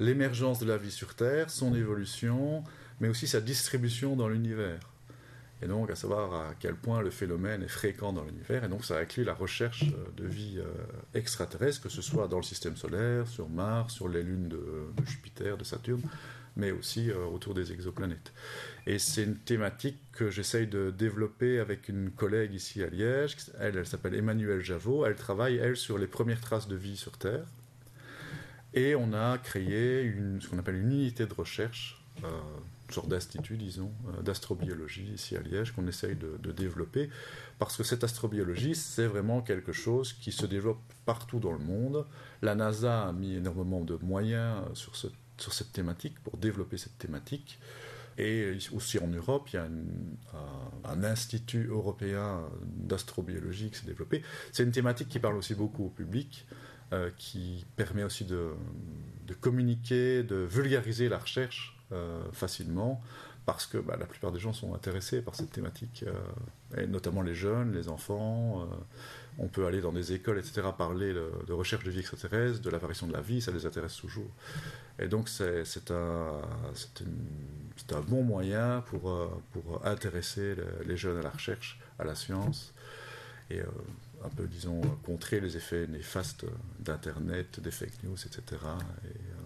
l'émergence de la vie sur Terre, son évolution, mais aussi sa distribution dans l'univers. Et donc à savoir à quel point le phénomène est fréquent dans l'univers. Et donc ça inclut la recherche de vie extraterrestre, que ce soit dans le système solaire, sur Mars, sur les lunes de Jupiter, de Saturne, mais aussi euh, autour des exoplanètes. Et c'est une thématique que j'essaye de développer avec une collègue ici à Liège. Elle, elle s'appelle Emmanuelle Javot. Elle travaille, elle, sur les premières traces de vie sur Terre. Et on a créé une, ce qu'on appelle une unité de recherche, euh, sorte d'institut, disons, euh, d'astrobiologie ici à Liège, qu'on essaye de, développer, parce que cette astrobiologie, c'est vraiment quelque chose qui se développe partout dans le monde. La NASA a mis énormément de moyens sur ce sur cette thématique, pour développer cette thématique. Et aussi en Europe, il y a un, institut européen d'astrobiologie qui s'est développé. C'est une thématique qui parle aussi beaucoup au public, euh, qui permet aussi de, communiquer, de vulgariser la recherche euh, facilement, parce que bah, la plupart des gens sont intéressés par cette thématique, euh, et notamment les jeunes, les enfants. on peut aller dans des écoles, etc., parler de, recherche de vie extraterrestre, de l'apparition de la vie, ça les intéresse toujours. Et donc c'est un, un, bon moyen pour, euh, pour intéresser les jeunes à la recherche, à la science, et euh, un peu, disons, contrer les effets néfastes d'Internet, des fake news, etc. Et, euh,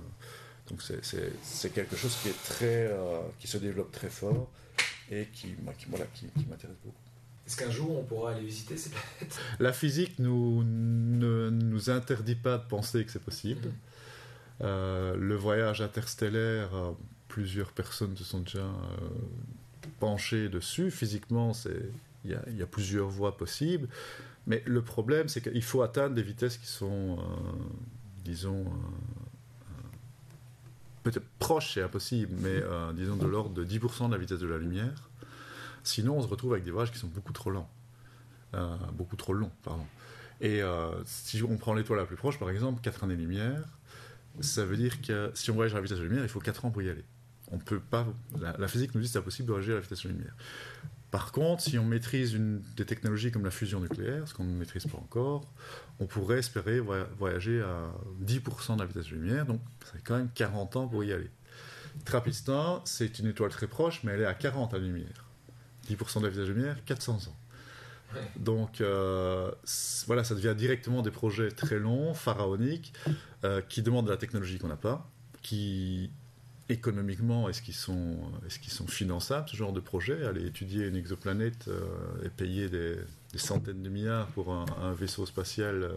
donc c'est quelque chose qui, est très, qui se développe très fort et qui, qui, voilà, qui, m'intéresse beaucoup. Est-ce qu'un jour on pourra aller visiter ces planètes? La physique nous, ne nous interdit pas de penser que c'est possible. Mm-hmm. Euh, le voyage interstellaire, euh, plusieurs personnes se sont déjà euh, penchées dessus. Physiquement, il y, a plusieurs voies possibles. Mais le problème, c'est qu'il faut atteindre des vitesses qui sont, disons, peut-être proches, c'est impossible, mais disons de l'ordre de 10% de la vitesse de la lumière. Sinon, on se retrouve avec des voyages qui sont beaucoup trop lents. beaucoup trop longs, pardon. Et si on prend l'étoile la plus proche, par exemple, 4 années-lumière, ça veut dire que si on voyage à la vitesse de la lumière, il faut 4 ans pour y aller. On peut pas. La, physique nous dit que c'est impossible de voyager à la vitesse de la lumière. Par contre, si on maîtrise une, des technologies comme la fusion nucléaire, ce qu'on ne maîtrise pas encore, on pourrait espérer voyager à 10% de la vitesse de lumière, donc ça fait quand même 40 ans pour y aller. Trapistin, c'est une étoile très proche, mais elle est à 40 à la lumière. 10% de la vitesse de lumière, 400 ans. Donc voilà, ça devient directement des projets très longs, pharaoniques, qui demandent de la technologie qu'on n'a pas, qui économiquement, est-ce qu'ils sont, est qu'ils sont finançables, ce genre de projet Aller étudier une exoplanète et payer des, centaines de milliards pour un, vaisseau spatial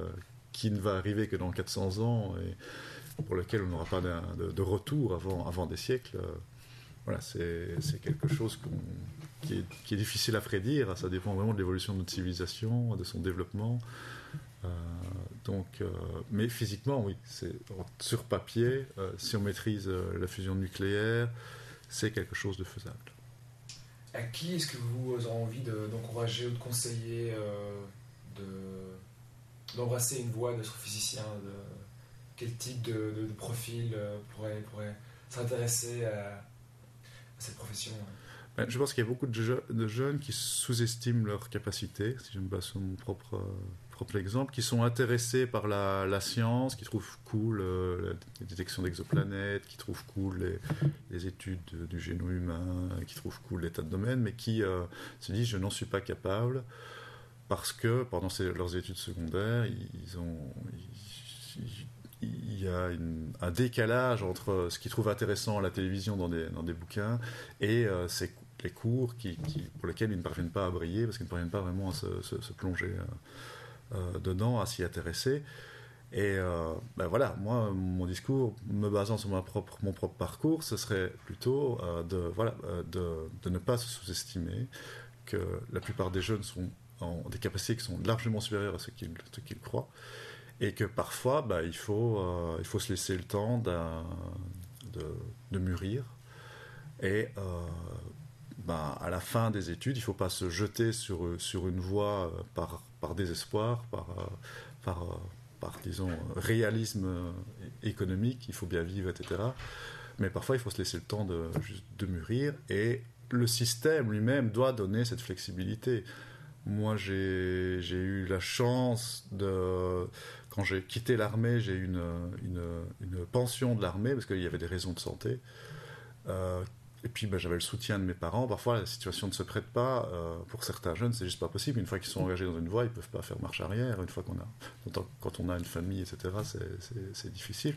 qui ne va arriver que dans 400 ans et pour lequel on n'aura pas de, retour avant, avant des siècles voilà, c'est quelque chose qui, est, qui, est, difficile à prédire. Ça dépend vraiment de l'évolution de notre civilisation, de son développement. Euh, donc, euh, mais physiquement, oui, c'est sur papier, euh, si on maîtrise la fusion nucléaire, c'est quelque chose de faisable. À qui est-ce que vous aurez envie d'encourager ou de conseiller d'embrasser une voie d'astrophysicien de, Quel type de, de profil pourrait, pourrait s'intéresser à cette profession ben, Je pense qu'il y a beaucoup de, jeunes qui sous-estiment leurs capacités, si je me base sur mon propre, propre exemple, qui sont intéressés par la, science, qui trouvent cool euh, la détection d'exoplanètes, qui trouvent cool les, études du génome humain, qui trouvent cool l'état de domaine, mais qui euh, se disent je n'en suis pas capable parce que pendant leurs études secondaires, il y a un décalage entre ce qu'ils trouvent intéressant à la télévision dans des, dans des bouquins et euh, les cours pour lesquels ils ne parviennent pas à briller parce qu'ils ne parviennent pas vraiment à se, plonger dedans, à s'y intéresser. Et ben voilà, moi, mon discours, me basant sur ma propre, mon propre parcours, ce serait plutôt de, voilà, de, de, ne pas se sous-estimer, que la plupart des jeunes sont des capacités qui sont largement supérieures à ce qu'ils croient, et que parfois bah, il, faut, euh, il faut se laisser le temps de, de, mûrir et euh, bah, à la fin des études il ne faut pas se jeter sur, sur une voie euh, par, par désespoir par, par, par disons réalisme économique il faut bien vivre etc mais parfois il faut se laisser le temps de, de mûrir et le système lui-même doit donner cette flexibilité moi, j'ai eu la chance de. Quand j'ai quitté l'armée, j'ai eu une, pension de l'armée parce qu'il y avait des raisons de santé. Euh, et puis, ben, j'avais le soutien de mes parents. Parfois, la situation ne se prête pas. Euh, pour certains jeunes, c'est juste pas possible. Une fois qu'ils sont engagés dans une voie, ils peuvent pas faire marche arrière. Une fois qu'on a, quand on a une famille, etc., c'est difficile.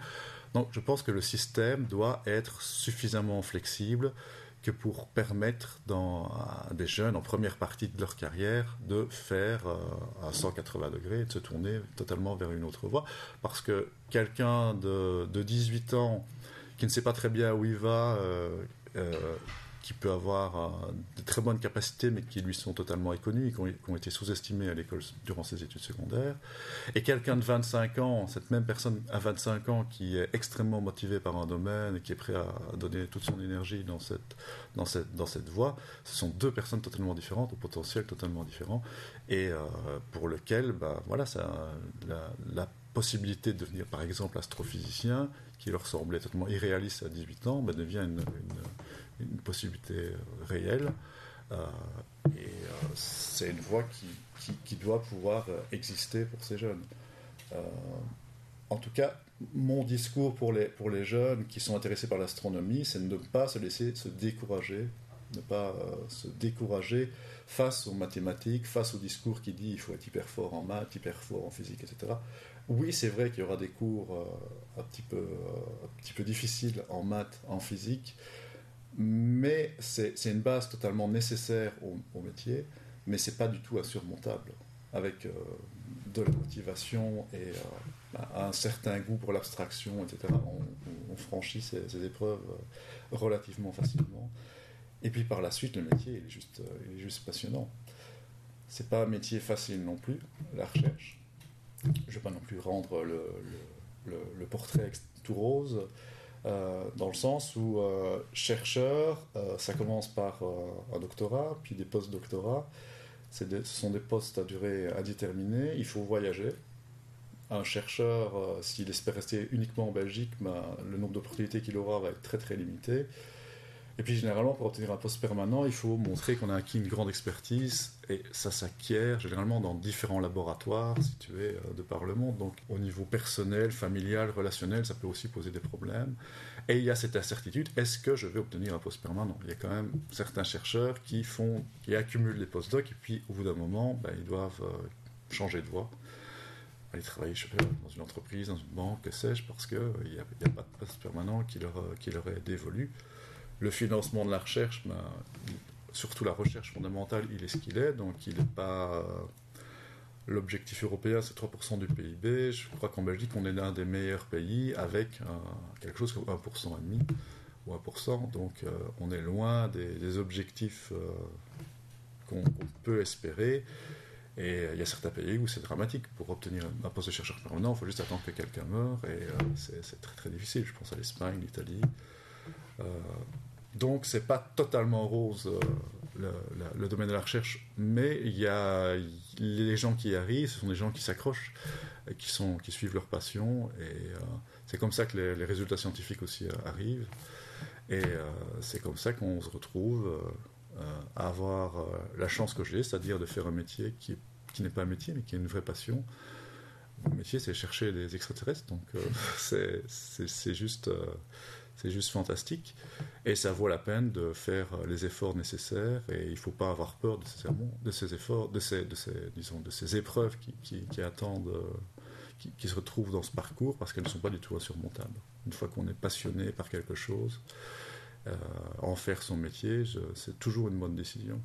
Donc, je pense que le système doit être suffisamment flexible que pour permettre dans, à des jeunes en première partie de leur carrière de faire euh, à 180 degrés et de se tourner totalement vers une autre voie. Parce que quelqu'un de, de 18 ans qui ne sait pas très bien où il va, euh, qui peut avoir euh, de très bonnes capacités, mais qui lui sont totalement inconnues, qui ont, été sous-estimées à l'école durant ses études secondaires. Et quelqu'un de 25 ans, cette même personne à 25 ans qui est extrêmement motivé par un domaine et qui est prêt à donner toute son énergie dans cette, voie, ce sont deux personnes totalement différentes, au potentiel totalement différent, et euh, pour lequel, bah, voilà, la possibilité de devenir par exemple astrophysicien, qui leur semblait totalement irréaliste à 18 ans, bah, devient une, possibilité euh, réelle. Euh, et euh, c'est une voie qui, doit pouvoir exister pour ces jeunes. en tout cas, mon discours pour les, pour les jeunes qui sont intéressés par l'astronomie, c'est de ne pas se laisser se décourager, ne pas se décourager face aux mathématiques, face au discours qui dit il faut être hyper fort en maths, hyper fort en physique, etc. Oui, c'est vrai qu'il y aura des cours un, petit peu, un petit peu difficiles en maths, en physique, mais c'est une base totalement nécessaire au, métier, mais c'est pas du tout insurmontable. Avec euh, de la motivation et euh, un certain goût pour l'abstraction, etc., on, franchit ces, épreuves euh, relativement facilement. Et puis par la suite, le métier il est juste, il est juste passionnant. C'est pas un métier facile non plus, la recherche. Je ne vais pas non plus rendre le, portrait tout rose. Euh, dans le sens où euh, chercheur, euh, ça commence par un doctorat, puis des post-doctorats. ce sont des postes à durée indéterminée, il faut voyager. Un chercheur, s'il espère rester uniquement en Belgique, ben, le nombre d'opportunités qu'il aura va être très très limité. Et puis généralement, pour obtenir un poste permanent, il faut montrer qu'on a acquis une grande expertise et ça s'acquiert généralement dans différents laboratoires situés euh, de par le monde. Donc au niveau personnel, familial, relationnel, ça peut aussi poser des problèmes. Et il y a cette incertitude, est-ce que je vais obtenir un poste permanent? Il y a quand même certains chercheurs qui font, qui accumulent des postdocs et puis au bout d'un moment, ben, ils doivent euh, changer de voie aller travailler dans une entreprise, dans une banque, que sais-je, parce qu'il n'y a, pas de poste permanent qui leur est dévolu le financement de la recherche, ben, surtout la recherche fondamentale, il est ce qu'il est, donc il n'est pas... L'objectif européen, c'est 3% du PIB. Je crois qu'en Belgique, on est l'un des meilleurs pays avec quelque chose comme 1,5% et demi ou 1%. Donc euh, on est loin des, objectifs euh, qu'on peut espérer. Et il y a certains pays où c'est dramatique. Pour obtenir un poste de chercheur permanent, il faut juste attendre que quelqu'un meure. Et euh, c'est très très difficile. Je pense à l'Espagne, l'Italie. Donc, c'est pas totalement rose euh, le, domaine de la recherche, mais il y a les gens qui y arrivent, ce sont des gens qui s'accrochent, qui, sont, qui suivent leur passion, et euh, c'est comme ça que les, résultats scientifiques aussi euh, arrivent, et c'est comme ça qu'on se retrouve à avoir la chance que j'ai, c'est-à-dire de faire un métier qui, qui n'est pas un métier, mais qui est une vraie passion. Mon métier, c'est chercher des extraterrestres, donc c'est juste c'est juste fantastique. Et ça vaut la peine de faire les efforts nécessaires. Et il ne faut pas avoir peur de ces, de ces efforts, de ces, disons, de ces épreuves qui, attendent, qui, qui, se retrouvent dans ce parcours parce qu'elles ne sont pas du tout insurmontables. Une fois qu'on est passionné par quelque chose, euh, en faire son métier, c'est toujours une bonne décision,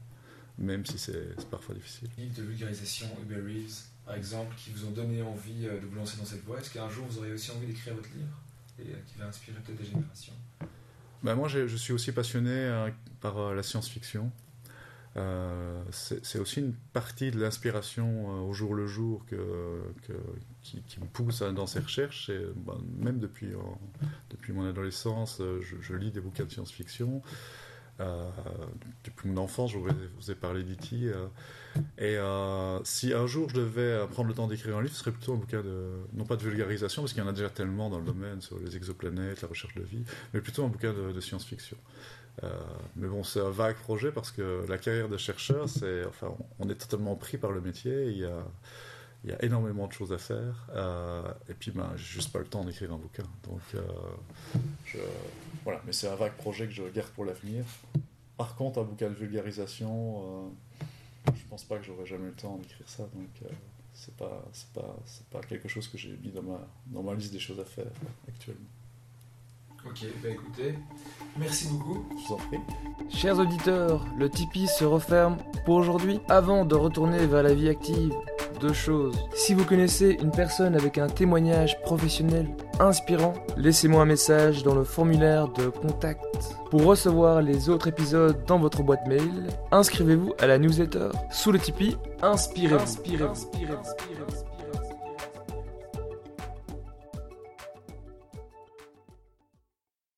même si c'est parfois difficile. De vulgarisation, Uber Reeves, par exemple, qui vous ont donné envie euh, de vous lancer dans cette voie. Est-ce qu'un jour vous aurez aussi envie d'écrire votre livre? Et euh, qui va inspirer peut-être générations ben Moi, je suis aussi passionné euh, par euh, la science-fiction. c'est aussi une partie de l'inspiration au jour le jour que, qui, me pousse dans ces recherches. Ben, même depuis, depuis mon adolescence, je, lis des bouquins de science-fiction. Euh, depuis mon enfance, je vous ai parlé d'E.T. Euh, et euh, si un jour je devais prendre le temps d'écrire un livre, ce serait plutôt un bouquin de, non pas de vulgarisation, parce qu'il y en a déjà tellement dans le domaine sur les exoplanètes, la recherche de vie, mais plutôt un bouquin de, science-fiction. mais bon, c'est un vague projet parce que la carrière de chercheur, c'est, enfin, on est totalement pris par le métier. Il y a, énormément de choses à faire. Et puis, ben, j'ai juste pas le temps d'écrire un bouquin. Donc, je, voilà. Mais c'est un vague projet que je garde pour l'avenir. Par contre, un bouquin de vulgarisation, euh, je pense pas que j'aurai jamais le temps d'écrire ça. Donc, euh, c'est pas, pas quelque chose que j'ai mis dans ma, dans ma liste des choses à faire actuellement. Ok, bah écoutez, merci beaucoup. Je vous en prie. Chers auditeurs, le Tipeee se referme pour aujourd'hui. Avant de retourner vers la vie active, deux choses. Si vous connaissez une personne avec un témoignage professionnel inspirant, laissez-moi un message dans le formulaire de contact. Pour recevoir les autres épisodes dans votre boîte mail, inscrivez-vous à la newsletter sous le Tipeee. Inspirez-vous. Inspirez-vous. Inspirez